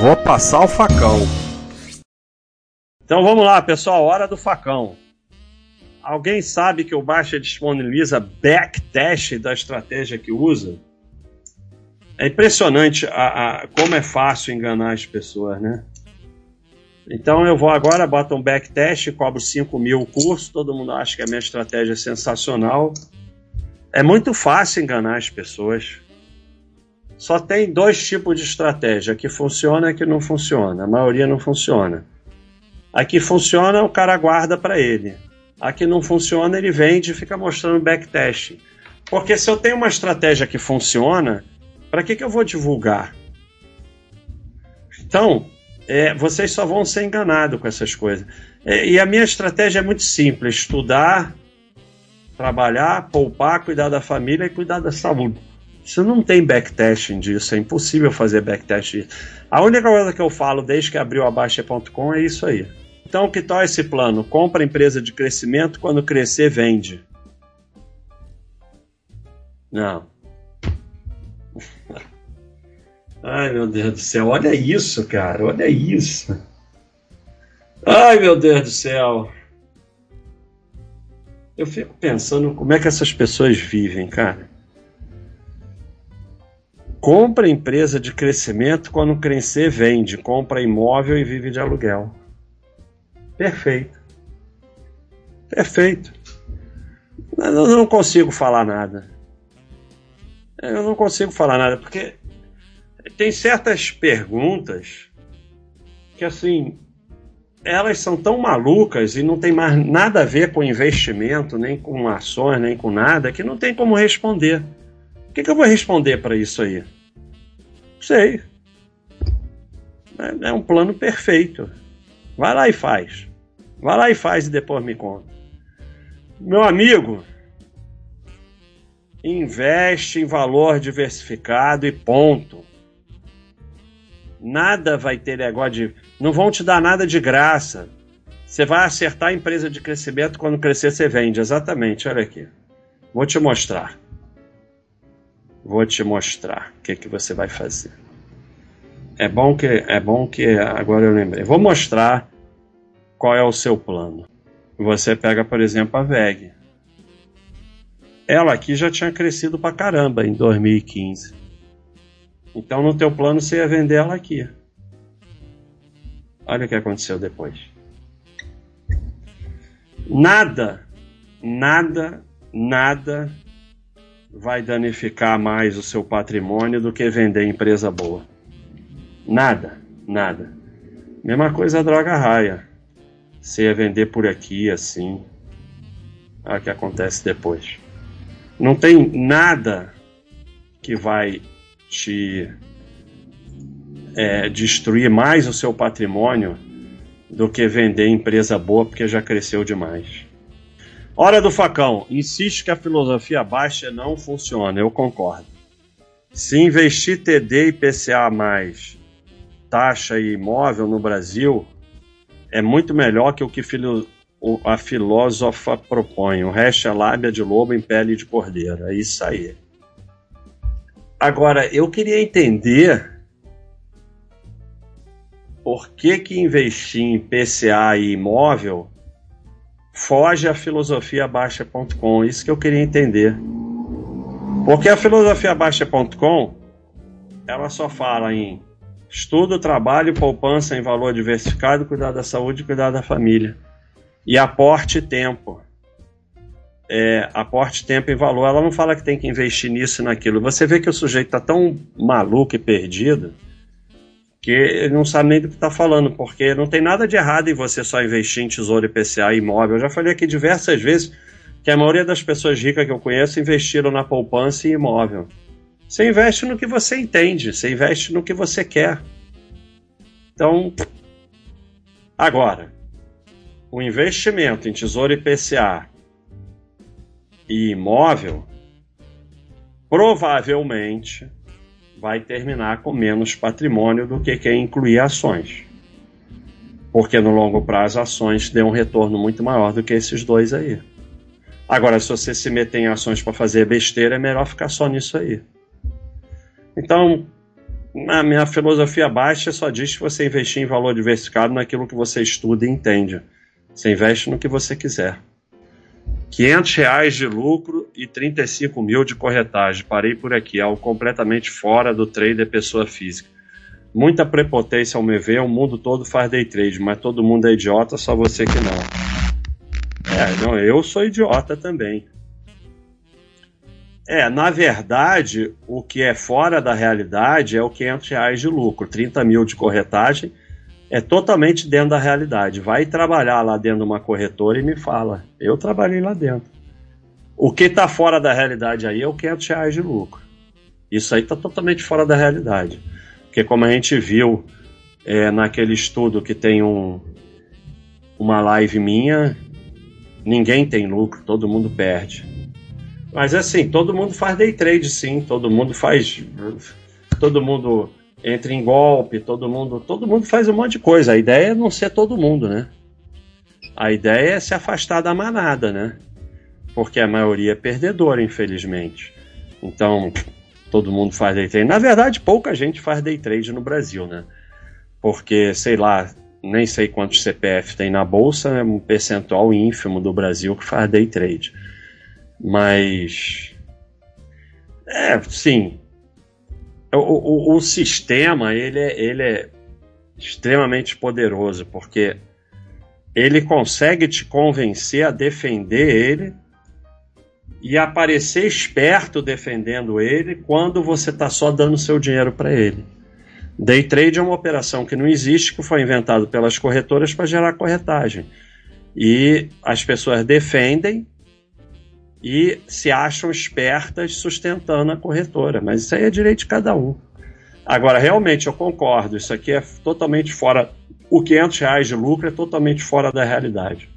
Vou passar o facão. Então vamos lá, pessoal, hora do facão. Alguém sabe que o Baixa disponibiliza backtest da estratégia que usa? É impressionante a, a, como é fácil enganar as pessoas, né? Então eu vou agora, boto um backtest, cobro 5 mil o curso, todo mundo acha que a minha estratégia é sensacional. É muito fácil enganar as pessoas. Só tem dois tipos de estratégia, que funciona e que não funciona. A maioria não funciona. A que funciona, o cara guarda para ele. A que não funciona, ele vende e fica mostrando backtest. Porque se eu tenho uma estratégia que funciona, para que, que eu vou divulgar? Então, é, vocês só vão ser enganados com essas coisas. É, e a minha estratégia é muito simples: estudar, trabalhar, poupar, cuidar da família e cuidar da saúde. Isso não tem backtesting disso, é impossível fazer backtesting. A única coisa que eu falo desde que abriu a Baixa.com é isso aí. Então, que tal esse plano? Compra empresa de crescimento, quando crescer, vende. Não. Ai, meu Deus do céu, olha isso, cara, olha isso. Ai, meu Deus do céu. Eu fico pensando como é que essas pessoas vivem, cara. Compra empresa de crescimento, quando crescer, vende. Compra imóvel e vive de aluguel. Perfeito. Perfeito. Eu não consigo falar nada. Eu não consigo falar nada, porque tem certas perguntas que, assim, elas são tão malucas e não tem mais nada a ver com investimento, nem com ações, nem com nada, que não tem como responder. O que, que eu vou responder para isso aí? Sei. É, é um plano perfeito. Vai lá e faz. Vai lá e faz e depois me conta. Meu amigo, investe em valor diversificado e ponto. Nada vai ter negócio de. Não vão te dar nada de graça. Você vai acertar a empresa de crescimento, quando crescer você vende. Exatamente, olha aqui. Vou te mostrar. Vou te mostrar o que, que você vai fazer. É bom que é bom que agora eu lembrei. Vou mostrar qual é o seu plano. Você pega, por exemplo, a VEG. Ela aqui já tinha crescido pra caramba em 2015. Então no teu plano você ia vender ela aqui. Olha o que aconteceu depois. Nada, nada, nada vai danificar mais o seu patrimônio do que vender empresa boa. Nada, nada. Mesma coisa a droga raia. Você ia vender por aqui assim. Olha o que acontece depois. Não tem nada que vai te é, destruir mais o seu patrimônio do que vender empresa boa porque já cresceu demais. Hora do facão. Insiste que a filosofia baixa não funciona. Eu concordo. Se investir TD e PCA mais taxa e imóvel no Brasil é muito melhor que o que filo, a filósofa propõe. O resto é lábia de lobo em pele de cordeiro. É isso aí. Agora, eu queria entender por que, que investir em PCA e imóvel foge à filosofia baixa.com. Isso que eu queria entender. Porque a filosofia baixa.com ela só fala em estudo, trabalho, poupança em valor diversificado, cuidar da saúde, cuidar da família e aporte tempo é, aporte tempo e valor. Ela não fala que tem que investir nisso e naquilo. Você vê que o sujeito está tão maluco e perdido que não sabe nem do que está falando, porque não tem nada de errado em você só investir em tesouro IPCA e imóvel. Eu já falei aqui diversas vezes que a maioria das pessoas ricas que eu conheço investiram na poupança e imóvel. Você investe no que você entende, você investe no que você quer. Então, agora, o investimento em tesouro IPCA e imóvel, provavelmente vai terminar com menos patrimônio do que quem incluir ações. Porque no longo prazo ações dão um retorno muito maior do que esses dois aí. Agora, se você se meter em ações para fazer besteira, é melhor ficar só nisso aí. Então, A minha filosofia baixa só diz que você investir em valor diversificado naquilo que você estuda e entende. Você investe no que você quiser. 500 reais de lucro e 35 mil de corretagem. Parei por aqui, algo completamente fora do trader pessoa física. Muita prepotência ao me ver, o mundo todo faz day trade, mas todo mundo é idiota, só você que não. É, não, eu sou idiota também. É, na verdade, o que é fora da realidade é o 500 reais de lucro, 30 mil de corretagem, é totalmente dentro da realidade. Vai trabalhar lá dentro de uma corretora e me fala. Eu trabalhei lá dentro. O que está fora da realidade aí é o 500 reais de lucro. Isso aí está totalmente fora da realidade. Porque como a gente viu é, naquele estudo que tem um, uma live minha, ninguém tem lucro, todo mundo perde. Mas assim, todo mundo faz day trade sim, todo mundo faz. Todo mundo entra em golpe, todo mundo. Todo mundo faz um monte de coisa. A ideia é não ser todo mundo, né? A ideia é se afastar da manada, né? Porque a maioria é perdedora, infelizmente. Então, todo mundo faz day trade. Na verdade, pouca gente faz day trade no Brasil, né? Porque, sei lá, nem sei quantos CPF tem na bolsa, é um percentual ínfimo do Brasil que faz day trade. Mas. É, sim. O, o, o sistema, ele é, ele é extremamente poderoso, porque ele consegue te convencer a defender ele e aparecer esperto defendendo ele quando você está só dando seu dinheiro para ele. Day trade é uma operação que não existe, que foi inventado pelas corretoras para gerar corretagem. E as pessoas defendem e se acham espertas sustentando a corretora. Mas isso aí é direito de cada um. Agora, realmente, eu concordo, isso aqui é totalmente fora. O 500 reais de lucro é totalmente fora da realidade.